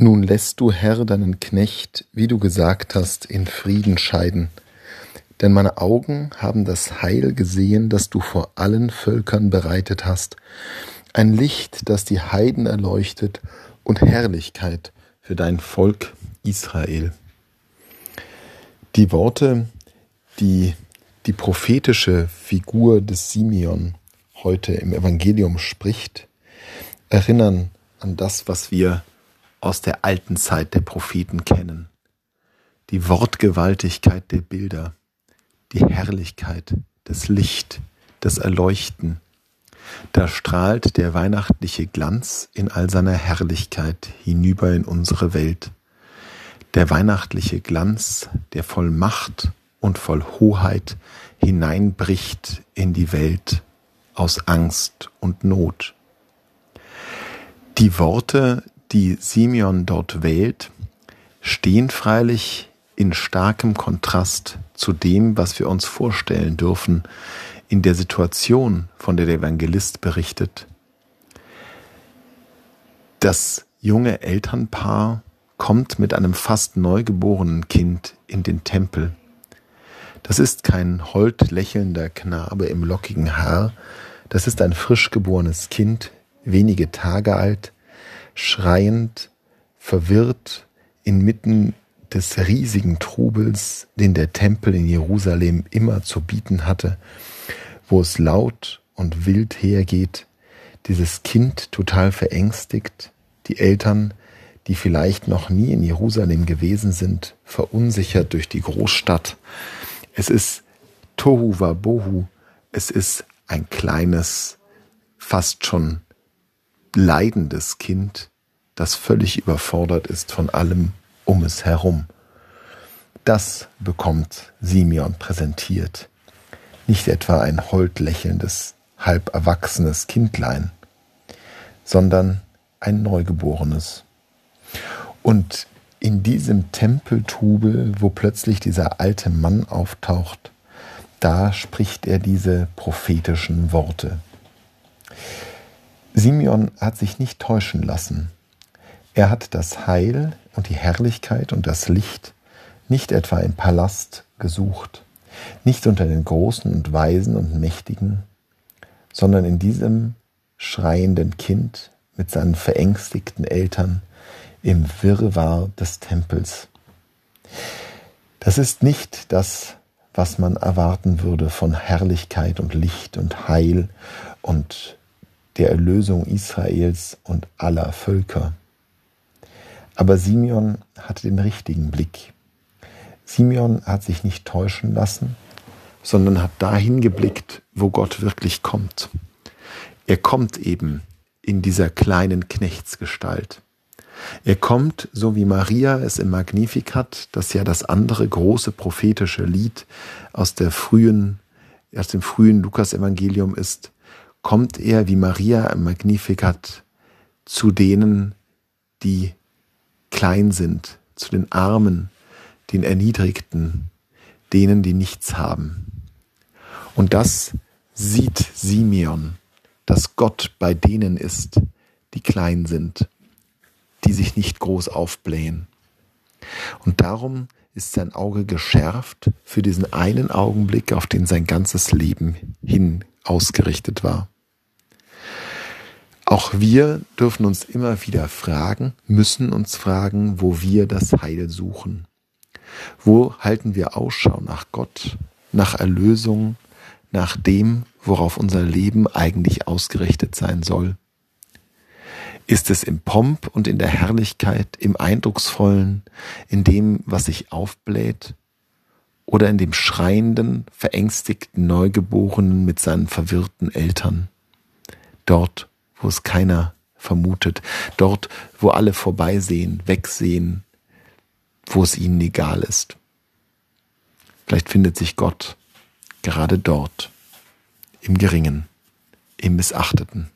Nun lässt du, Herr, deinen Knecht, wie du gesagt hast, in Frieden scheiden. Denn meine Augen haben das Heil gesehen, das du vor allen Völkern bereitet hast. Ein Licht, das die Heiden erleuchtet und Herrlichkeit für dein Volk Israel. Die Worte, die die prophetische Figur des Simeon heute im Evangelium spricht, erinnern an das, was wir aus der alten Zeit der Propheten kennen. Die Wortgewaltigkeit der Bilder, die Herrlichkeit, das Licht, das Erleuchten. Da strahlt der weihnachtliche Glanz in all seiner Herrlichkeit hinüber in unsere Welt. Der weihnachtliche Glanz, der voll Macht und voll Hoheit hineinbricht in die Welt aus Angst und Not. Die Worte, die Simeon dort wählt, stehen freilich in starkem Kontrast zu dem, was wir uns vorstellen dürfen in der Situation, von der der Evangelist berichtet. Das junge Elternpaar kommt mit einem fast neugeborenen Kind in den Tempel. Das ist kein hold lächelnder Knabe im lockigen Haar, das ist ein frisch geborenes Kind, wenige Tage alt, schreiend, verwirrt inmitten des riesigen Trubels, den der Tempel in Jerusalem immer zu bieten hatte, wo es laut und wild hergeht, dieses Kind total verängstigt, die Eltern, die vielleicht noch nie in Jerusalem gewesen sind, verunsichert durch die Großstadt. Es ist Tohu Wabohu, es ist ein kleines, fast schon leidendes Kind, das völlig überfordert ist von allem um es herum. Das bekommt Simeon präsentiert. Nicht etwa ein hold lächelndes, halb erwachsenes Kindlein, sondern ein Neugeborenes. Und in diesem Tempeltrubel, wo plötzlich dieser alte Mann auftaucht, da spricht er diese prophetischen Worte. Simeon hat sich nicht täuschen lassen. Er hat das Heil und die Herrlichkeit und das Licht nicht etwa im Palast gesucht, nicht unter den Großen und Weisen und Mächtigen, sondern in diesem schreienden Kind mit seinen verängstigten Eltern im Wirrwarr des Tempels. Das ist nicht das, was man erwarten würde von Herrlichkeit und Licht und Heil und der Erlösung Israels und aller Völker. Aber Simeon hatte den richtigen Blick. Simeon hat sich nicht täuschen lassen, sondern hat dahin geblickt, wo Gott wirklich kommt. Er kommt eben in dieser kleinen Knechtsgestalt. Er kommt, so wie Maria es im Magnificat, das ja das andere große prophetische Lied aus der frühen, aus dem frühen Lukasevangelium ist, kommt er wie Maria im Magnificat zu denen, die klein sind, zu den Armen, den Erniedrigten, denen, die nichts haben. Und das sieht Simeon, dass Gott bei denen ist, die klein sind, die sich nicht groß aufblähen. Und darum ist sein Auge geschärft für diesen einen Augenblick, auf den sein ganzes Leben hin ausgerichtet war. Auch wir dürfen uns immer wieder fragen, müssen uns fragen, wo wir das Heil suchen. Wo halten wir Ausschau nach Gott, nach Erlösung, nach dem, worauf unser Leben eigentlich ausgerichtet sein soll? Ist es im Pomp und in der Herrlichkeit, im Eindrucksvollen, in dem, was sich aufbläht? Oder in dem schreienden, verängstigten Neugeborenen mit seinen verwirrten Eltern? Dort, wo es keiner vermutet, dort, wo alle vorbeisehen, wegsehen, wo es ihnen egal ist. Vielleicht findet sich Gott gerade dort, im Geringen, im Missachteten.